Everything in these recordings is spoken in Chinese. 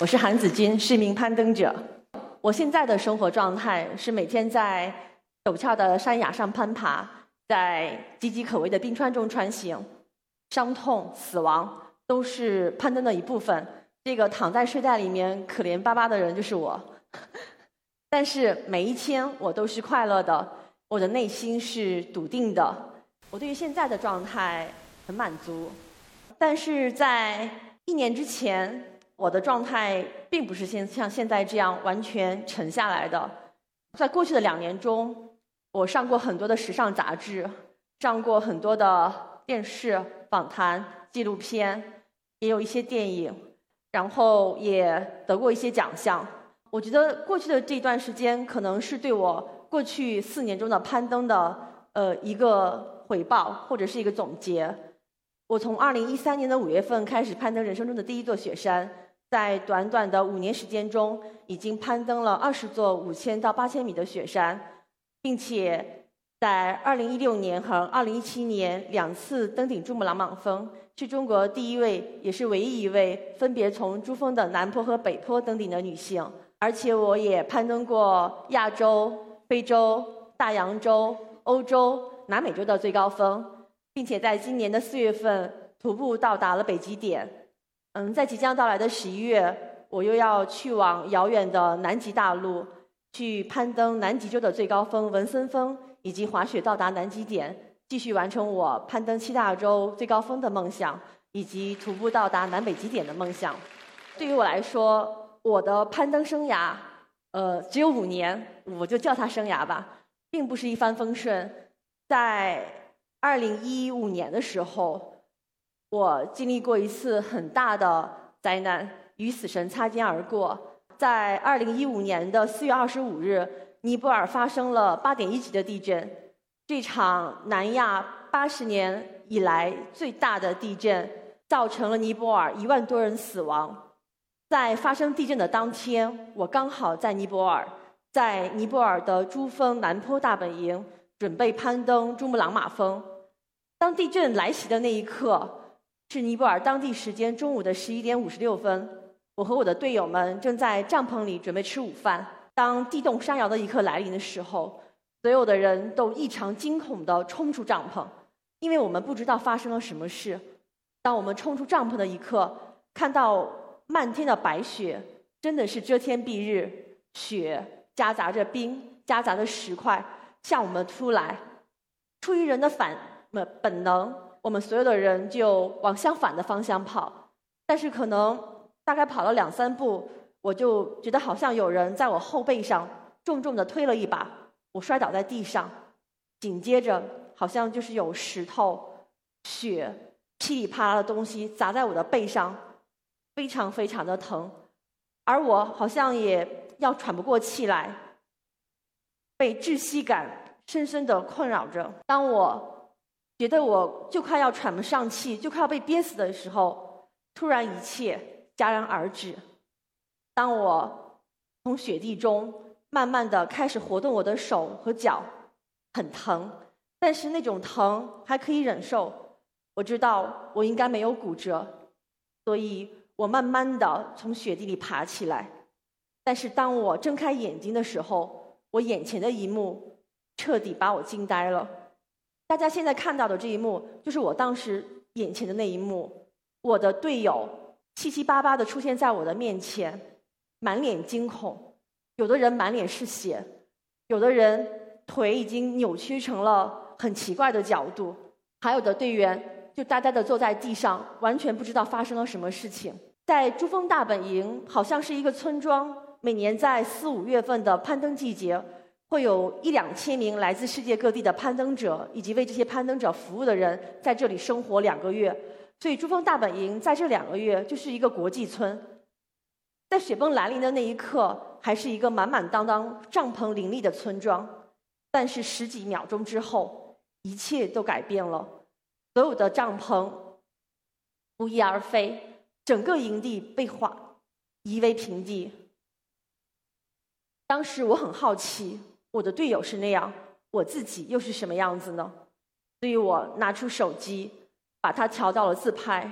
我是韩子君，是一名攀登者。我现在的生活状态是每天在陡峭的山崖上攀爬，在岌岌可危的冰川中穿行。伤痛、死亡都是攀登的一部分。这个躺在睡袋里面可怜巴巴的人就是我。但是每一天我都是快乐的，我的内心是笃定的。我对于现在的状态很满足。但是在一年之前，我的状态并不是现像现在这样完全沉下来的。在过去的两年中，我上过很多的时尚杂志，上过很多的电视访谈、纪录片，也有一些电影，然后也得过一些奖项。我觉得过去的这段时间，可能是对我过去四年中的攀登的呃一个回报，或者是一个总结。我从二零一三年的五月份开始攀登人生中的第一座雪山，在短短的五年时间中，已经攀登了二十座五千到八千米的雪山，并且在二零一六年和二零一七年两次登顶珠穆朗玛峰，是中国第一位也是唯一一位分别从珠峰的南坡和北坡登顶的女性。而且我也攀登过亚洲、非洲、大洋洲、欧洲、南美洲的最高峰，并且在今年的四月份徒步到达了北极点。嗯，在即将到来的十一月，我又要去往遥远的南极大陆，去攀登南极洲的最高峰文森峰，以及滑雪到达南极点，继续完成我攀登七大洲最高峰的梦想，以及徒步到达南北极点的梦想。对于我来说，我的攀登生涯，呃，只有五年，我就叫它生涯吧，并不是一帆风顺。在二零一五年的时候，我经历过一次很大的灾难，与死神擦肩而过。在二零一五年的四月二十五日，尼泊尔发生了八点一级的地震，这场南亚八十年以来最大的地震，造成了尼泊尔一万多人死亡。在发生地震的当天，我刚好在尼泊尔，在尼泊尔的珠峰南坡大本营准备攀登珠穆朗玛峰。当地震来袭的那一刻，是尼泊尔当地时间中午的十一点五十六分。我和我的队友们正在帐篷里准备吃午饭。当地动山摇的一刻来临的时候，所有的人都异常惊恐地冲出帐篷，因为我们不知道发生了什么事。当我们冲出帐篷的一刻，看到。漫天的白雪真的是遮天蔽日，雪夹杂着冰，夹杂着石块向我们突来。出于人的反本本能，我们所有的人就往相反的方向跑。但是可能大概跑了两三步，我就觉得好像有人在我后背上重重的推了一把，我摔倒在地上。紧接着，好像就是有石头、雪噼里啪啦的东西砸在我的背上。非常非常的疼，而我好像也要喘不过气来，被窒息感深深的困扰着。当我觉得我就快要喘不上气，就快要被憋死的时候，突然一切戛然而止。当我从雪地中慢慢的开始活动我的手和脚，很疼，但是那种疼还可以忍受。我知道我应该没有骨折，所以。我慢慢的从雪地里爬起来，但是当我睁开眼睛的时候，我眼前的一幕彻底把我惊呆了。大家现在看到的这一幕，就是我当时眼前的那一幕。我的队友七七八八的出现在我的面前，满脸惊恐，有的人满脸是血，有的人腿已经扭曲成了很奇怪的角度，还有的队员就呆呆的坐在地上，完全不知道发生了什么事情。在珠峰大本营，好像是一个村庄。每年在四五月份的攀登季节，会有一两千名来自世界各地的攀登者以及为这些攀登者服务的人在这里生活两个月。所以，珠峰大本营在这两个月就是一个国际村。在雪崩来临的那一刻，还是一个满满当当、帐篷林立的村庄。但是十几秒钟之后，一切都改变了，所有的帐篷不翼而飞。整个营地被化夷为平地。当时我很好奇，我的队友是那样，我自己又是什么样子呢？所以我拿出手机，把它调到了自拍，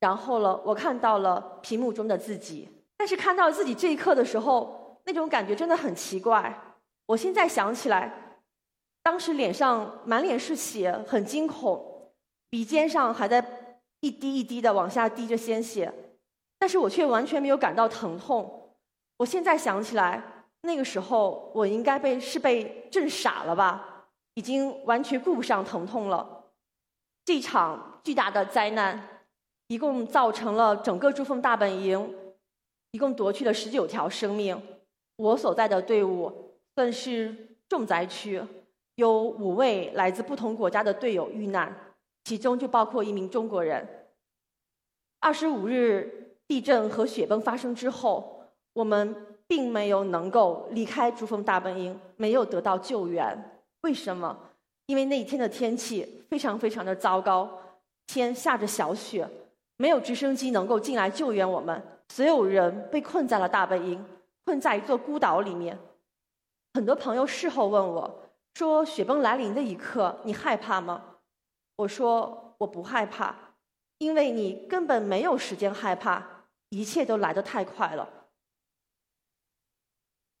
然后了，我看到了屏幕中的自己。但是看到自己这一刻的时候，那种感觉真的很奇怪。我现在想起来，当时脸上满脸是血，很惊恐，鼻尖上还在一滴一滴的往下滴着鲜血，但是我却完全没有感到疼痛。我现在想起来，那个时候我应该被是被震傻了吧，已经完全顾不上疼痛了。这场巨大的灾难，一共造成了整个珠峰大本营，一共夺去了十九条生命。我所在的队伍算是重灾区，有五位来自不同国家的队友遇难，其中就包括一名中国人。二十五日地震和雪崩发生之后。我们并没有能够离开珠峰大本营，没有得到救援。为什么？因为那一天的天气非常非常的糟糕，天下着小雪，没有直升机能够进来救援我们。所有人被困在了大本营，困在一座孤岛里面。很多朋友事后问我说：“雪崩来临的一刻，你害怕吗？”我说：“我不害怕，因为你根本没有时间害怕，一切都来得太快了。”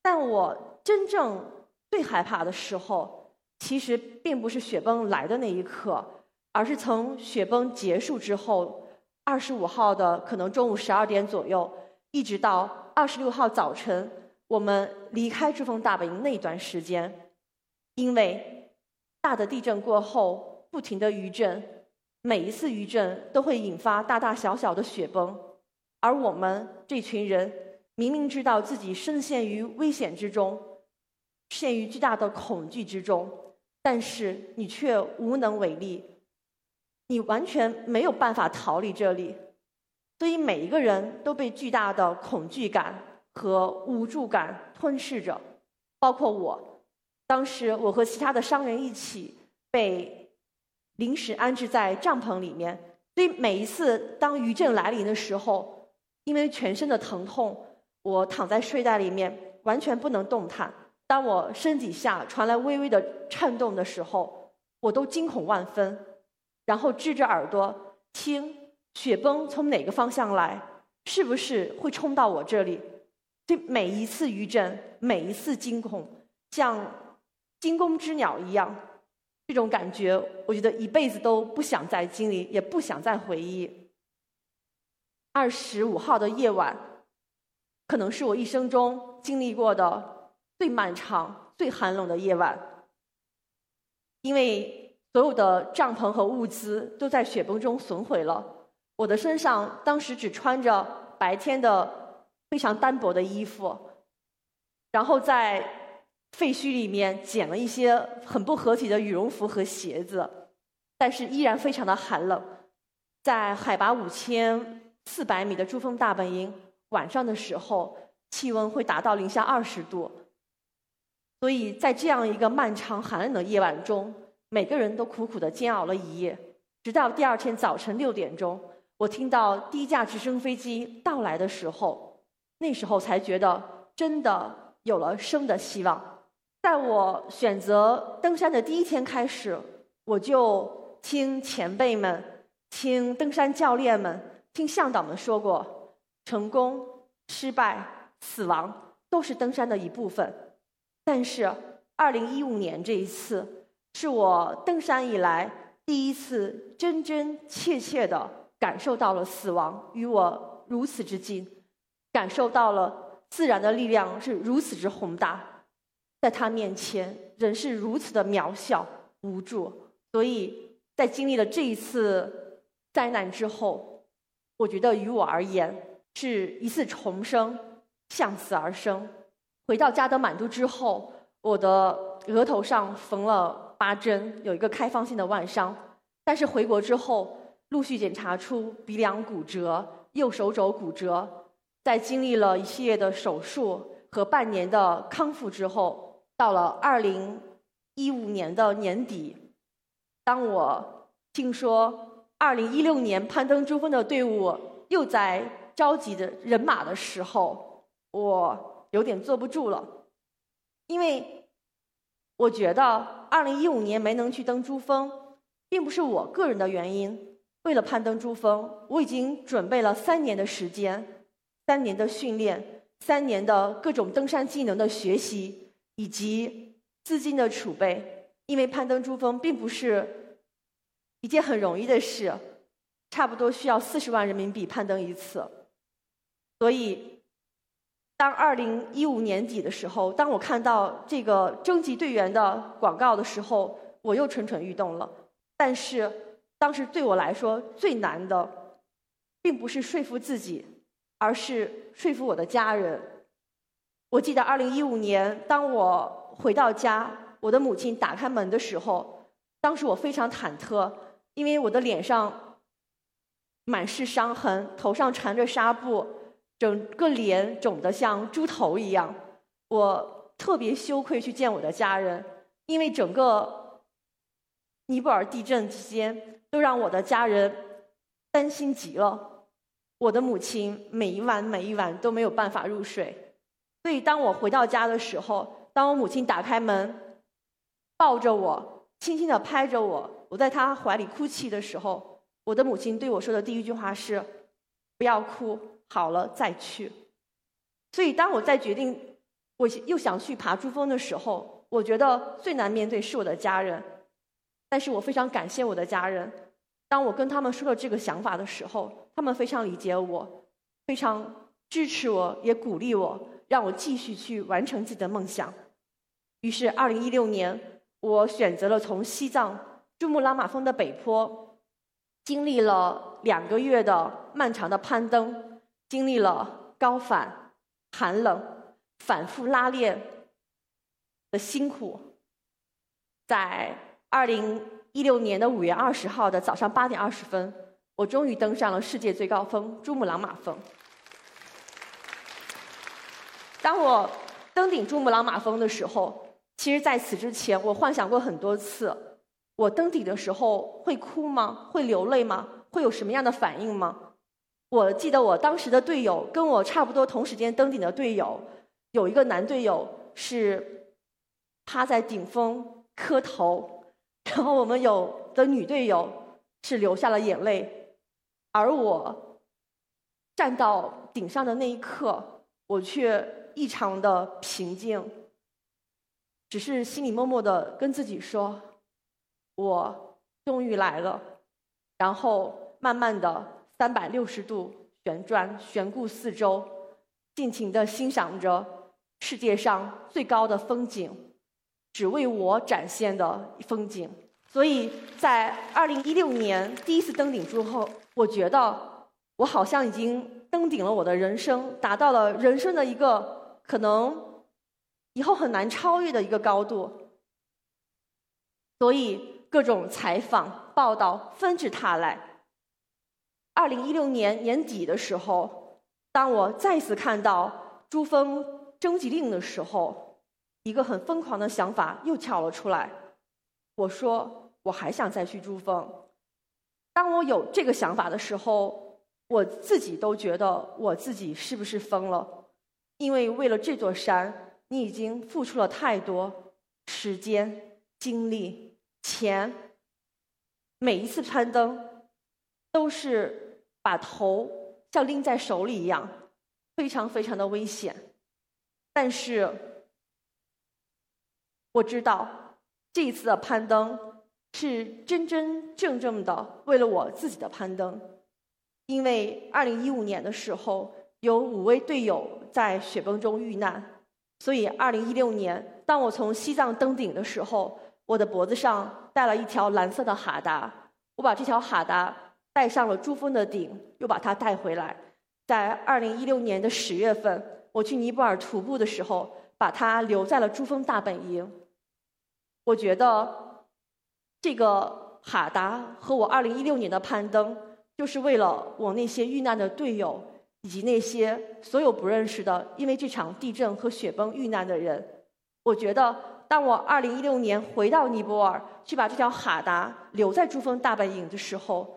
但我真正最害怕的时候，其实并不是雪崩来的那一刻，而是从雪崩结束之后，二十五号的可能中午十二点左右，一直到二十六号早晨，我们离开珠峰大本营那段时间，因为大的地震过后，不停的余震，每一次余震都会引发大大小小的雪崩，而我们这群人。明明知道自己深陷于危险之中，陷于巨大的恐惧之中，但是你却无能为力，你完全没有办法逃离这里，所以每一个人都被巨大的恐惧感和无助感吞噬着，包括我。当时我和其他的伤员一起被临时安置在帐篷里面，所以每一次当余震来临的时候，因为全身的疼痛。我躺在睡袋里面，完全不能动弹。当我身底下传来微微的颤动的时候，我都惊恐万分，然后支着耳朵听雪崩从哪个方向来，是不是会冲到我这里？这每一次余震，每一次惊恐，像惊弓之鸟一样，这种感觉，我觉得一辈子都不想再经历，也不想再回忆。二十五号的夜晚。可能是我一生中经历过的最漫长、最寒冷的夜晚，因为所有的帐篷和物资都在雪崩中损毁了。我的身上当时只穿着白天的非常单薄的衣服，然后在废墟里面捡了一些很不合体的羽绒服和鞋子，但是依然非常的寒冷。在海拔五千四百米的珠峰大本营。晚上的时候，气温会达到零下二十度，所以在这样一个漫长寒冷的夜晚中，每个人都苦苦的煎熬了一夜，直到第二天早晨六点钟，我听到第一架直升飞机到来的时候，那时候才觉得真的有了生的希望。在我选择登山的第一天开始，我就听前辈们、听登山教练们、听向导们说过。成功、失败、死亡都是登山的一部分，但是二零一五年这一次是我登山以来第一次真真切切的感受到了死亡与我如此之近，感受到了自然的力量是如此之宏大，在他面前人是如此的渺小无助，所以在经历了这一次灾难之后，我觉得于我而言。是一次重生，向死而生。回到加德满都之后，我的额头上缝了八针，有一个开放性的外伤。但是回国之后，陆续检查出鼻梁骨折、右手肘骨折。在经历了一系列的手术和半年的康复之后，到了二零一五年的年底，当我听说二零一六年攀登珠峰的队伍又在。召集的人马的时候，我有点坐不住了，因为我觉得二零一五年没能去登珠峰，并不是我个人的原因。为了攀登珠峰，我已经准备了三年的时间，三年的训练、三年的各种登山技能的学习，以及资金的储备。因为攀登珠峰并不是一件很容易的事，差不多需要四十万人民币攀登一次。所以，当二零一五年底的时候，当我看到这个征集队员的广告的时候，我又蠢蠢欲动了。但是，当时对我来说最难的，并不是说服自己，而是说服我的家人。我记得二零一五年，当我回到家，我的母亲打开门的时候，当时我非常忐忑，因为我的脸上满是伤痕，头上缠着纱布，整个脸肿得像猪头一样。我特别羞愧去见我的家人，因为整个尼泊尔地震期间，都让我的家人担心极了。我的母亲每一晚每一晚都没有办法入睡，所以当我回到家的时候，当我母亲打开门，抱着我，轻轻地拍着我，我在她怀里哭泣的时候，我的母亲对我说的第一句话是：“不要哭，好了再去。”所以当我在决定我又想去爬珠峰的时候，我觉得最难面对是我的家人，但是我非常感谢我的家人。当我跟他们说了这个想法的时候，他们非常理解我，非常支持我，也鼓励我，让我继续去完成自己的梦想。于是，二零一六年，我选择了从西藏珠穆朗玛峰的北坡，经历了两个月的漫长的攀登，经历了高反、寒冷、反复拉练的辛苦，在二零。一六年的五月二十号的早上八点二十分，我终于登上了世界最高峰珠穆朗玛峰。当我登顶珠穆朗玛峰的时候，其实在此之前，我幻想过很多次：我登顶的时候会哭吗？会流泪吗？会有什么样的反应吗？我记得我当时的队友，跟我差不多同时间登顶的队友，有一个男队友是趴在顶峰磕头。然后我们有的女队友是流下了眼泪，而我站到顶上的那一刻，我却异常的平静，只是心里默默的跟自己说：“我终于来了。”然后慢慢的三百六十度旋转，旋顾四周，尽情的欣赏着世界上最高的风景。只为我展现的风景，所以在二零一六年第一次登顶之后，我觉得我好像已经登顶了我的人生，达到了人生的一个可能以后很难超越的一个高度。所以各种采访报道纷至沓来。二零一六年年底的时候，当我再次看到珠峰征集令的时候。一个很疯狂的想法又跳了出来，我说我还想再去珠峰。当我有这个想法的时候，我自己都觉得我自己是不是疯了？因为为了这座山，你已经付出了太多时间、精力、钱。每一次攀登，都是把头像拎在手里一样，非常非常的危险。但是。我知道这一次的攀登是真真正正的为了我自己的攀登，因为二零一五年的时候有五位队友在雪崩中遇难，所以二零一六年当我从西藏登顶的时候，我的脖子上戴了一条蓝色的哈达，我把这条哈达带上了珠峰的顶，又把它带回来，在二零一六年的十月份，我去尼泊尔徒步的时候，把它留在了珠峰大本营。我觉得这个哈达和我二零一六年的攀登，就是为了我那些遇难的队友，以及那些所有不认识的因为这场地震和雪崩遇难的人。我觉得，当我二零一六年回到尼泊尔，去把这条哈达留在珠峰大本营的时候，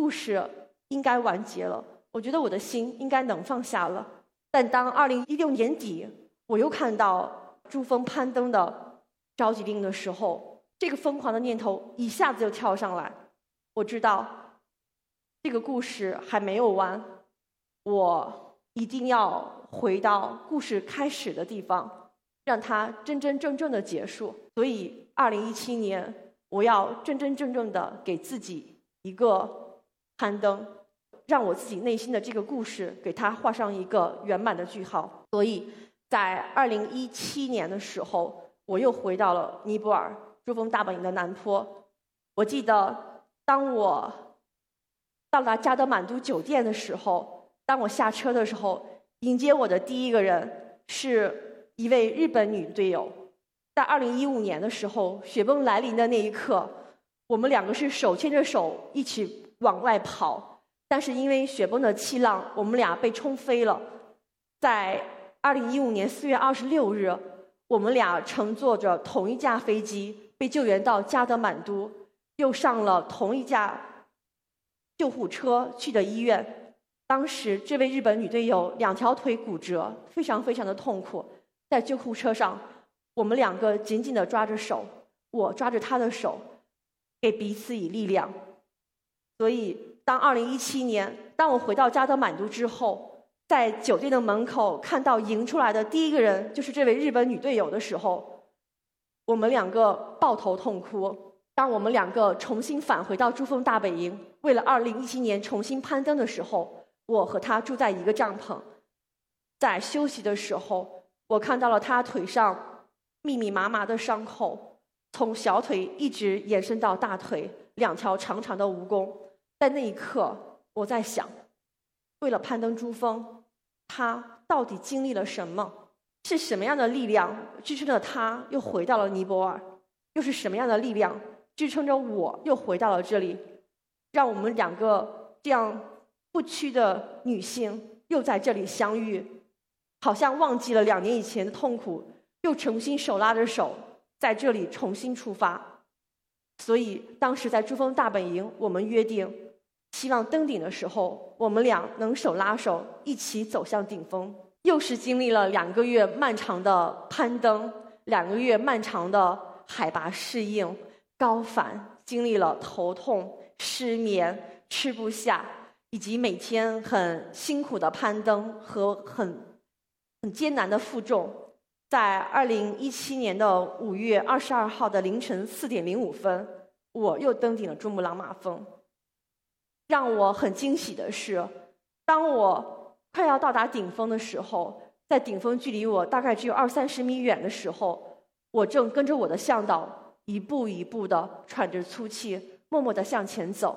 故事应该完结了。我觉得我的心应该能放下了。但当二零一六年底，我又看到珠峰攀登的。召集令的时候，这个疯狂的念头一下子就跳上来。我知道，这个故事还没有完，我一定要回到故事开始的地方，让它真真正正的结束。所以，二零一七年，我要真真正正的给自己一个攀登，让我自己内心的这个故事给它画上一个圆满的句号。所以在二零一七年的时候，我又回到了尼泊尔珠峰大本营的南坡。我记得，当我到达加德满都酒店的时候，当我下车的时候，迎接我的第一个人是一位日本女队友。在二零一五年的时候，雪崩来临的那一刻，我们两个是手牵着手一起往外跑，但是因为雪崩的气浪，我们俩被冲飞了。在二零一五年四月二十六日，我们俩乘坐着同一架飞机被救援到加德满都，又上了同一架。救护车去的医院，当时这位日本女队友两条腿骨折，非常非常的痛苦。在救护车上，我们两个紧紧的抓着手，我抓着她的手，给彼此以力量。所以，当二零一七年，当我回到加德满都之后，在酒店的门口看到迎出来的第一个人就是这位日本女队友的时候，我们两个抱头痛哭。当我们两个重新返回到珠峰大本营，为了二零一七年重新攀登的时候，我和他住在一个帐篷，在休息的时候，我看到了他腿上密密麻麻的伤口，从小腿一直延伸到大腿，两条长长的蜈蚣。在那一刻，我在想，为了攀登珠峰，他到底经历了什么？是什么样的力量支撑着他又回到了尼泊尔？又是什么样的力量？支撑着我又回到了这里，让我们两个这样不屈的女性又在这里相遇，好像忘记了两年以前的痛苦，又重新手拉着手在这里重新出发。所以当时在珠峰大本营，我们约定，希望登顶的时候，我们俩能手拉手一起走向顶峰。又是经历了两个月漫长的攀登，两个月漫长的海拔适应。高反，经历了头痛、失眠、吃不下，以及每天很辛苦的攀登和很很艰难的负重。在二零一七年的五月二十二号的凌晨四点零五分，我又登顶了珠穆朗玛峰。让我很惊喜的是，当我快要到达顶峰的时候，在顶峰距离我大概只有二三十米远的时候，我正跟着我的向导。一步一步的喘着粗气，默默的向前走。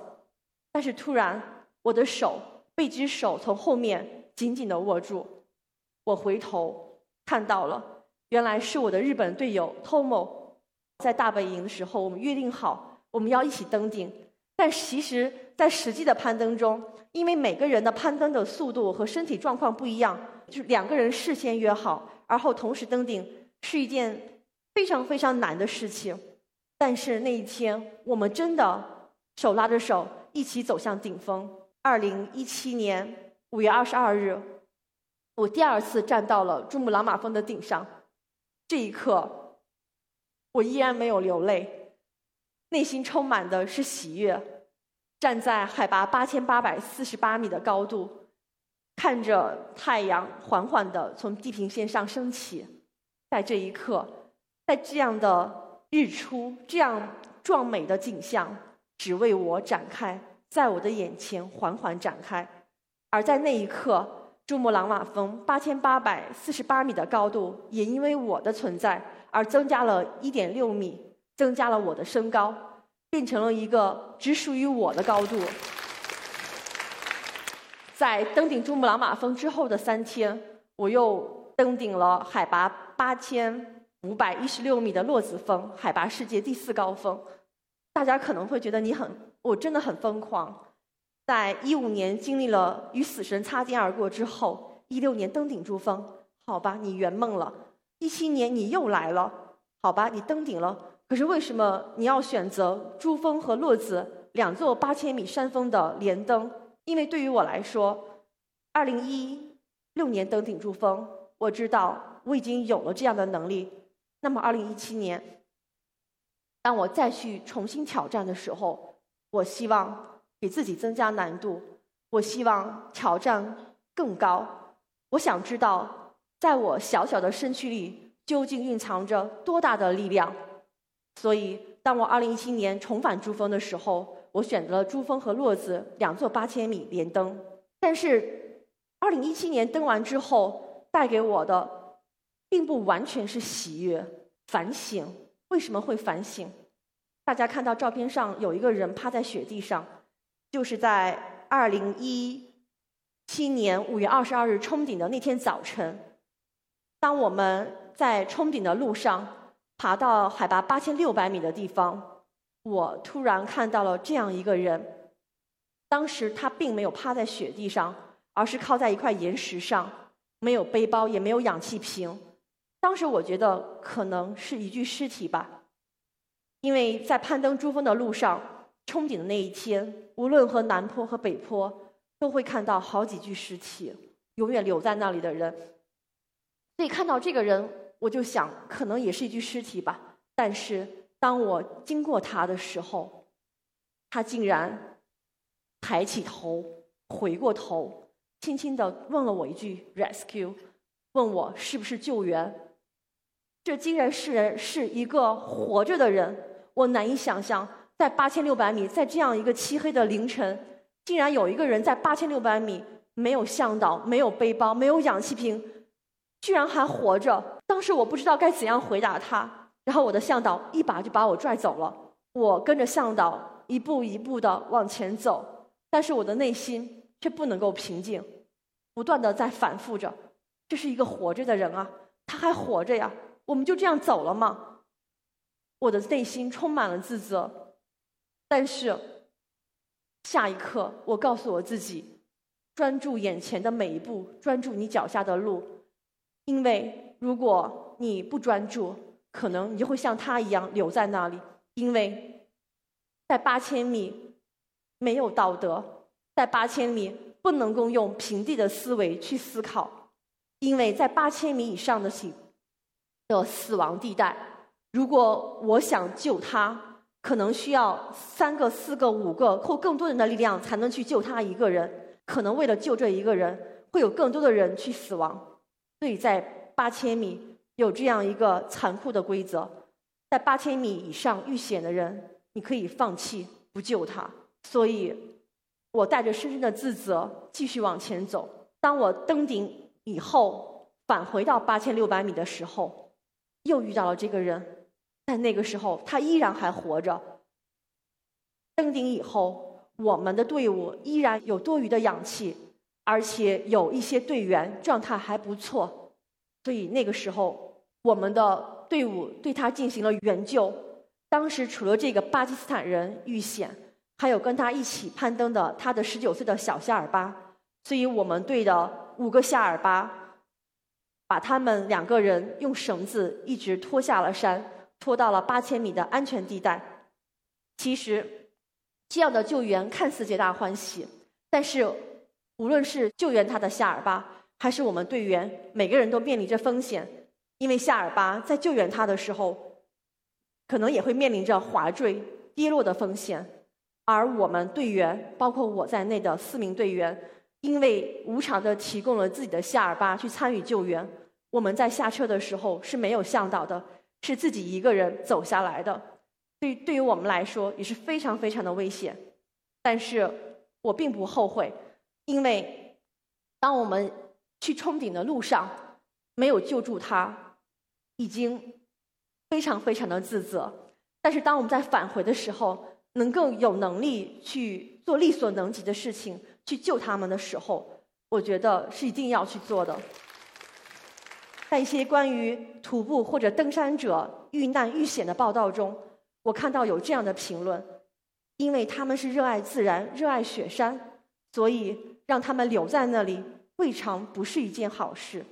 但是突然，我的手被一只手从后面紧紧的握住。我回头看到了，原来是我的日本队友 Tomo。在大本营的时候，我们约定好我们要一起登顶。但其实，在实际的攀登中，因为每个人的攀登的速度和身体状况不一样，就是两个人事先约好，而后同时登顶，是一件非常非常难的事情。但是那一天，我们真的手拉着手一起走向顶峰。二零一七年五月二十二日，我第二次站到了珠穆朗玛峰的顶上。这一刻，我依然没有流泪，内心充满的是喜悦。站在海拔八千八百四十八米的高度，看着太阳缓缓的从地平线上升起，在这一刻，在这样的。日出这样壮美的景象，只为我展开，在我的眼前缓缓展开。而在那一刻，珠穆朗玛峰八千八百四十八米的高度，也因为我的存在而增加了一点六米，增加了我的身高，变成了一个只属于我的高度。在登顶珠穆朗玛峰之后的三天，我又登顶了海拔八千。五百一十六米的洛子峰，海拔世界第四高峰。大家可能会觉得你很，我真的很疯狂。在一五年经历了与死神擦肩而过之后，一六年登顶珠峰，好吧，你圆梦了。一七年你又来了，好吧，你登顶了。可是为什么你要选择珠峰和洛子两座八千米山峰的连登？因为对于我来说，二零一六年登顶珠峰，我知道我已经有了这样的能力。那么，二零一七年，当我再去重新挑战的时候，我希望给自己增加难度，我希望挑战更高，我想知道，在我小小的身躯里究竟蕴藏着多大的力量。所以，当我2017年重返珠峰的时候，我选择了珠峰和洛子两座8000米连登。但是，2017年登完之后，带给我的并不完全是喜悦、反省。为什么会反省？大家看到照片上有一个人趴在雪地上，就是在2017年5月22日冲顶的那天早晨，当我们在冲顶的路上。爬到海拔八千六百米的地方，我突然看到了这样一个人。当时他并没有趴在雪地上，而是靠在一块岩石上，没有背包，也没有氧气瓶。当时我觉得可能是一具尸体吧，因为在攀登珠峰的路上，冲顶的那一天，无论和南坡和北坡，都会看到好几具尸体，永远留在那里的人。所以看到这个人。我就想，可能也是一具尸体吧。但是当我经过他的时候，他竟然抬起头，回过头，轻轻地问了我一句 “rescue”，问我是不是救援。这竟然是人是一个活着的人。我难以想象，在八千六百米，在这样一个漆黑的凌晨，竟然有一个人在八千六百米没有向导、没有背包、没有氧气瓶，居然还活着。当时我不知道该怎样回答他，然后我的向导一把就把我拽走了。我跟着向导一步一步的往前走，但是我的内心却不能够平静，不断的在反复着：这是一个活着的人啊，他还活着呀，我们就这样走了吗？我的内心充满了自责，但是下一刻我告诉我自己：专注眼前的每一步，专注你脚下的路，因为。如果你不专注，可能你就会像他一样留在那里，因为在八千米没有道德，在八千米不能够用平地的思维去思考，因为在八千米以上的死的死亡地带，如果我想救他，可能需要三个、四个、五个或更多人的力量才能去救他一个人，可能为了救这一个人，会有更多的人去死亡，所以在。八千米有这样一个残酷的规则，在八千米以上遇险的人，你可以放弃不救他。所以，我带着深深的自责继续往前走。当我登顶以后，返回到八千六百米的时候，又遇到了这个人。但那个时候，他依然还活着。登顶以后，我们的队伍依然有多余的氧气，而且有一些队员状态还不错。所以那个时候，我们的队伍对他进行了援救。当时除了这个巴基斯坦人遇险，还有跟他一起攀登的他的十九岁的小夏尔巴。所以我们队的五个夏尔巴，把他们两个人用绳子一直拖下了山，拖到了八千米的安全地带。其实，这样的救援看似皆大欢喜，但是无论是救援他的夏尔巴。还是我们队员每个人都面临着风险，因为夏尔巴在救援他的时候，可能也会面临着滑坠、跌落的风险。而我们队员，包括我在内的四名队员，因为无偿的提供了自己的夏尔巴去参与救援，我们在下车的时候是没有向导的，是自己一个人走下来的。对，对于我们来说也是非常非常的危险。但是我并不后悔，因为当我们。去冲顶的路上，没有救助他，已经非常非常的自责。但是当我们在返回的时候，能够有能力去做力所能及的事情，去救他们的时候，我觉得是一定要去做的。在一些关于徒步或者登山者遇难遇险的报道中，我看到有这样的评论：因为他们是热爱自然、热爱雪山，所以让他们留在那里。未尝不是一件好事，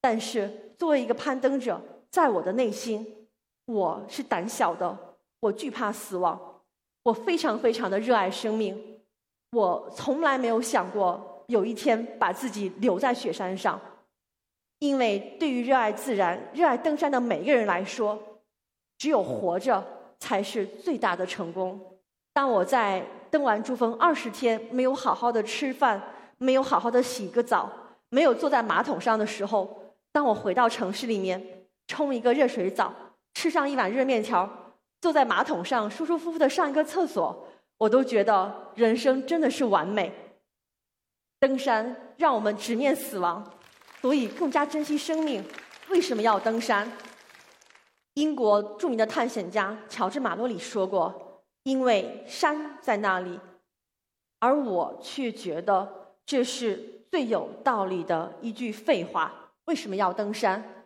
但是作为一个攀登者，在我的内心，我是胆小的，我惧怕死亡，我非常非常的热爱生命，我从来没有想过有一天把自己留在雪山上，因为对于热爱自然、热爱登山的每一个人来说，只有活着才是最大的成功。当我在登完珠峰二十天，没有好好的吃饭。没有好好的洗个澡，没有坐在马桶上的时候，当我回到城市里面，冲一个热水澡，吃上一碗热面条，坐在马桶上舒舒服服的上一个厕所，我都觉得人生真的是完美。登山让我们直面死亡，所以更加珍惜生命。为什么要登山？英国著名的探险家乔治·马洛里说过：“因为山在那里。”而我却觉得这是最有道理的一句废话。为什么要登山？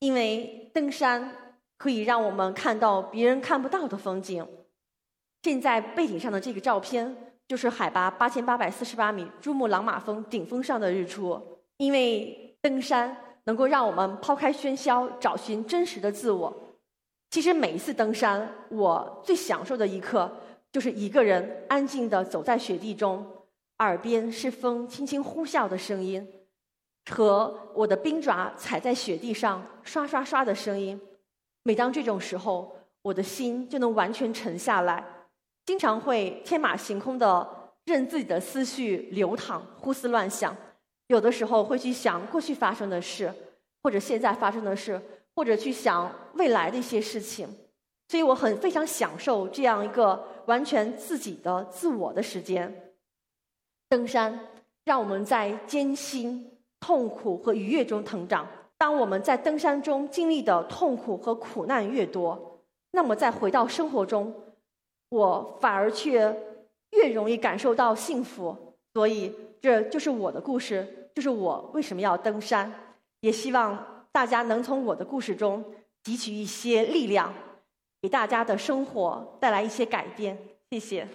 因为登山可以让我们看到别人看不到的风景。现在背景上的这个照片，就是海拔八千八百四十八米珠穆朗玛峰顶峰上的日出。因为登山能够让我们抛开喧嚣，找寻真实的自我。其实每一次登山，我最享受的一刻，就是一个人安静的走在雪地中，耳边是风轻轻呼啸的声音，和我的冰爪踩在雪地上刷刷刷的声音。每当这种时候，我的心就能完全沉下来。经常会天马行空的任自己的思绪流淌，胡思乱想。有的时候会去想过去发生的事，或者现在发生的事，或者去想未来的一些事情。所以我很非常享受这样一个完全自己的自我的时间。登山让我们在艰辛、痛苦和愉悦中成长。当我们在登山中经历的痛苦和苦难越多，那么再回到生活中。我反而却越容易感受到幸福，所以这就是我的故事，就是我为什么要登山。也希望大家能从我的故事中汲取一些力量，给大家的生活带来一些改变。谢谢。